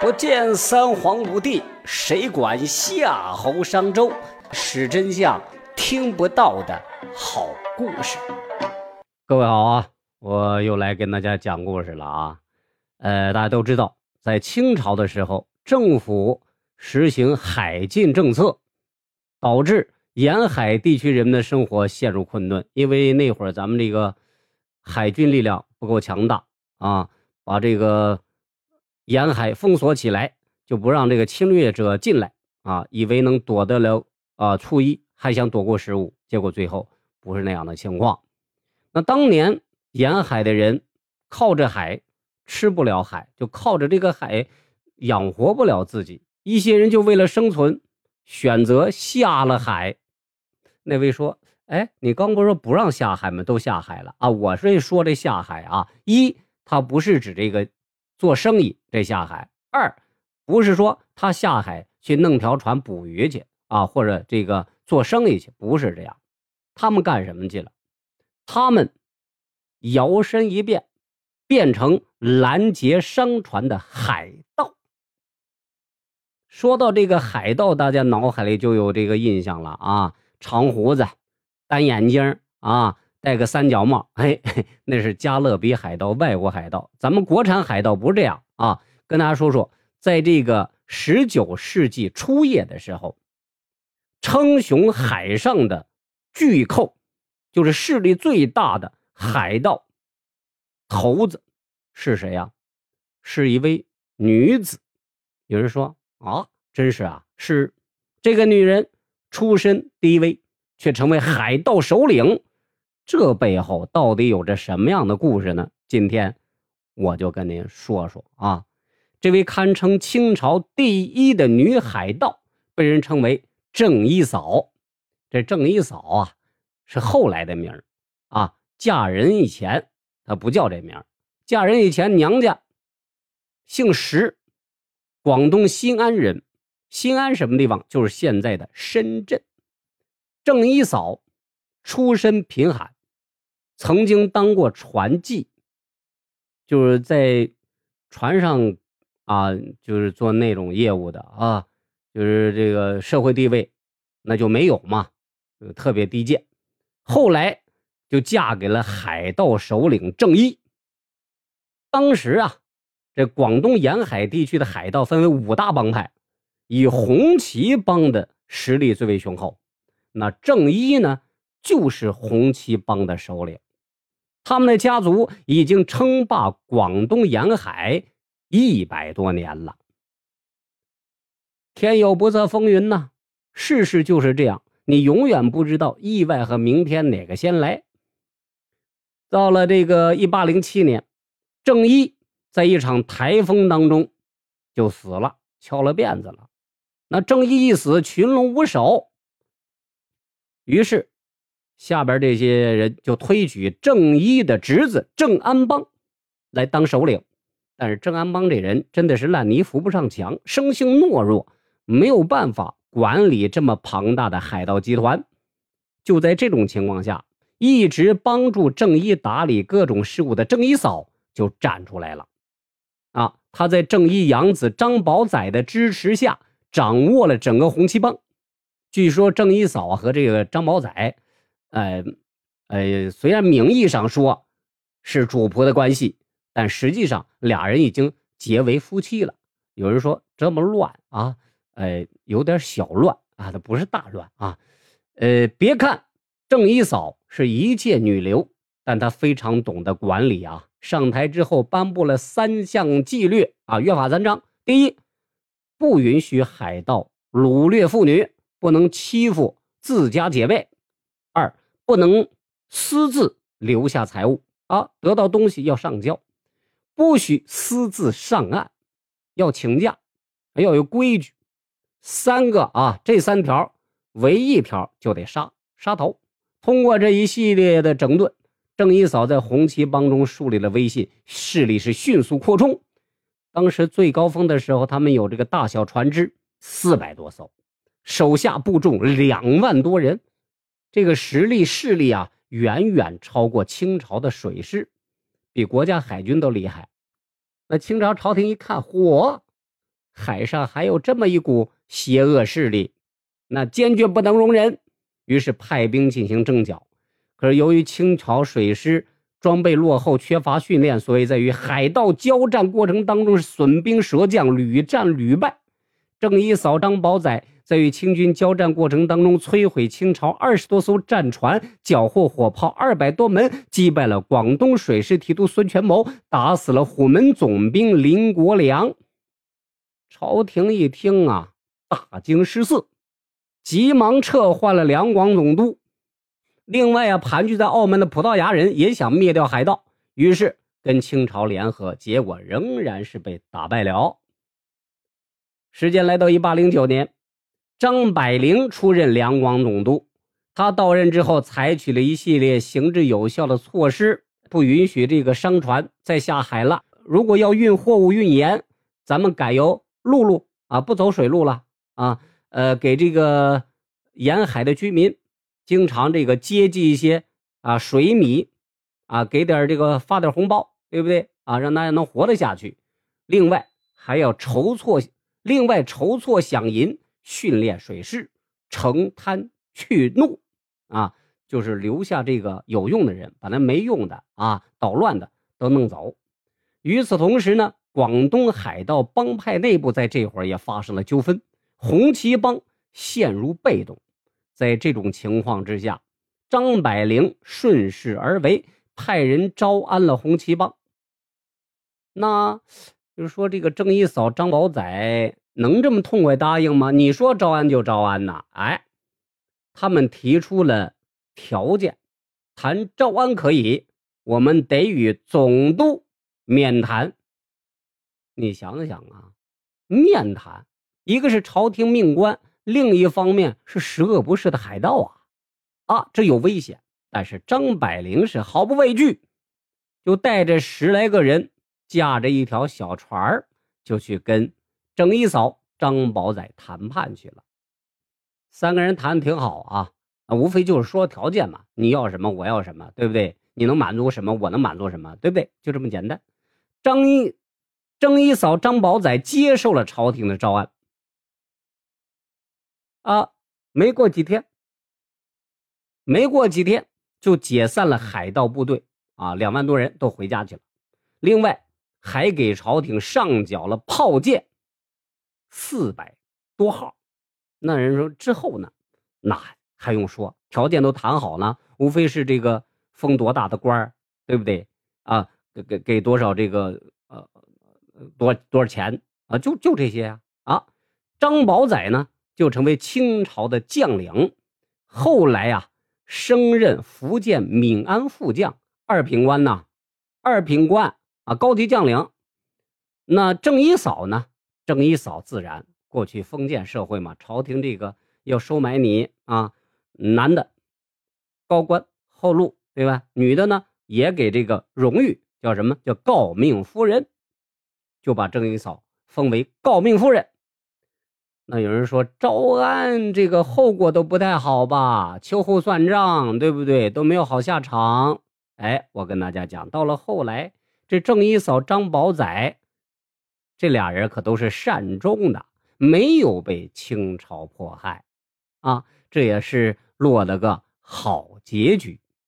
不见三皇五帝，谁管夏侯商周？是真相，听不到的好故事。各位好啊，我又来跟大家讲故事了啊。呃，大家都知道，在清朝的时候，政府实行海禁政策，导致沿海地区人们的生活陷入困顿。因为那会儿咱们这个海军力量不够强大啊，把这个沿海封锁起来，就不让这个侵略者进来啊，以为能躲得了啊初一，还想躲过十五，结果最后不是那样的情况。那当年沿海的人靠着海。吃不了海，就靠着这个海养活不了自己。一些人就为了生存，选择下了海。那位说：“哎，你刚不是说不让下海吗？都下海了啊！”我是说这下海啊，一他不是指这个做生意这下海；二不是说他下海去弄条船捕鱼去啊，或者这个做生意去，不是这样。他们干什么去了？他们摇身一变。变成拦截商船的海盗。说到这个海盗，大家脑海里就有这个印象了啊，长胡子，单眼睛啊，戴个三角帽，嘿，那是加勒比海盗，外国海盗。咱们国产海盗不是这样啊。跟大家说说，在这个十九世纪初叶的时候，称雄海上的巨寇，就是势力最大的海盗。头子是谁呀？是一位女子。有人说啊，真是啊，是这个女人出身低微，却成为海盗首领，这背后到底有着什么样的故事呢？今天我就跟您说说啊。这位堪称清朝第一的女海盗，被人称为郑一嫂。这郑一嫂啊，是后来的名啊。嫁人以前。她不叫这名嫁人以前娘家姓石，广东新安人。新安什么地方？就是现在的深圳。郑一嫂出身贫寒，曾经当过船妓，就是在船上啊，就是做那种业务的啊，就是这个社会地位那就没有嘛，就特别低贱。后来。就嫁给了海盗首领郑一。当时啊，这广东沿海地区的海盗分为五大帮派，以红旗帮的实力最为雄厚。那郑一呢，就是红旗帮的首领。他们的家族已经称霸广东沿海一百多年了。天有不测风云呐，世事就是这样，你永远不知道意外和明天哪个先来。到了这个一八零七年，郑一在一场台风当中就死了，翘了辫子了。那郑一一死，群龙无首。于是下边这些人就推举郑一的侄子郑安邦来当首领。但是郑安邦这人真的是烂泥扶不上墙，生性懦弱，没有办法管理这么庞大的海盗集团。就在这种情况下。一直帮助郑一打理各种事务的郑一嫂就站出来了，啊，他在郑一养子张宝仔的支持下，掌握了整个红旗帮。据说郑一嫂和这个张宝仔，呃，呃，虽然名义上说是主仆的关系，但实际上俩人已经结为夫妻了。有人说这么乱啊，呃，有点小乱啊，它不是大乱啊，呃，别看。郑一嫂是一介女流，但她非常懂得管理啊。上台之后颁布了三项纪律啊，约法三章：第一，不允许海盗掳掠妇女，不能欺负自家姐妹；不能私自留下财物啊，得到东西要上交，不许私自上岸，要请假，要有规矩。三个啊，这三条，违一条就得杀，杀头。通过这一系列的整顿，郑一嫂在红旗帮中树立了威信，势力是迅速扩充。当时最高峰的时候，他们有这个大小船只四百多艘，手下部众两万多人，这个实力势力啊，远远超过清朝的水师，比国家海军都厉害。那清朝朝廷一看，嚯，海上还有这么一股邪恶势力，那坚决不能容忍。于是派兵进行征剿。可是由于清朝水师装备落后，缺乏训练，所以在与海盗交战过程当中是损兵折将，屡战屡败。郑一嫂张宝仔在与清军交战过程当中，摧毁清朝二十多艘战船，缴获火炮二百多门，击败了广东水师提督孙权谋，打死了虎门总兵林国良。朝廷一听啊，大惊失色，急忙撤换了两广总督。另外啊，盘踞在澳门的葡萄牙人也想灭掉海盗，于是跟清朝联合，结果仍然是被打败了。时间来到一八零九年，张百灵出任两广总督。他到任之后，采取了一系列行之有效的措施，不允许这个商船再下海了。如果要运货物、运盐，咱们改由陆路啊，不走水路了啊。呃，给这个沿海的居民。经常这个接济一些啊水米，啊给点这个发点红包，对不对啊？让大家能活得下去。另外还要筹措，另外筹措饷银，训练水师，惩贪去怒，啊，就是留下这个有用的人，把那没用的啊捣乱的都弄走。与此同时呢，广东海盗帮派内部在这会儿也发生了纠纷，红旗帮陷入被动。在这种情况之下，张百灵顺势而为，派人招安了红旗帮。那就是说，这个郑一嫂张宝仔能这么痛快答应吗？你说招安就招安呐？哎，他们提出了条件，谈招安可以，我们得与总督面谈。你想想啊，面谈，一个是朝廷命官。另一方面是十恶不赦的海盗啊，啊，这有危险。但是张百灵是毫不畏惧，就带着十来个人，驾着一条小船就去跟郑一嫂、张宝仔谈判去了。三个人谈的挺好啊，啊，无非就是说条件嘛，你要什么我要什么，对不对？你能满足什么，我能满足什么，对不对？就这么简单。张一、郑一嫂、张宝仔接受了朝廷的招安。啊，没过几天，没过几天就解散了海盗部队啊，两万多人都回家去了。另外还给朝廷上缴了炮舰四百多号。那人说之后呢？那还用说？条件都谈好了，无非是这个封多大的官对不对？啊，给给给多少这个呃多多少钱啊？就就这些呀啊！张宝仔呢？就成为清朝的将领，后来呀，升任福建闽安副将、二品官呐，二品官啊，高级将领。那郑一嫂呢？郑一嫂自然过去封建社会嘛，朝廷这个要收买你啊，男的高官厚禄，对吧？女的呢，也给这个荣誉，叫什么叫诰命夫人，就把郑一嫂封为诰命夫人。那有人说招安这个后果都不太好吧？秋后算账，对不对？都没有好下场。哎，我跟大家讲，到了后来，这郑一嫂、张宝仔这俩人可都是善终的，没有被清朝迫害，啊，这也是落了个好结局。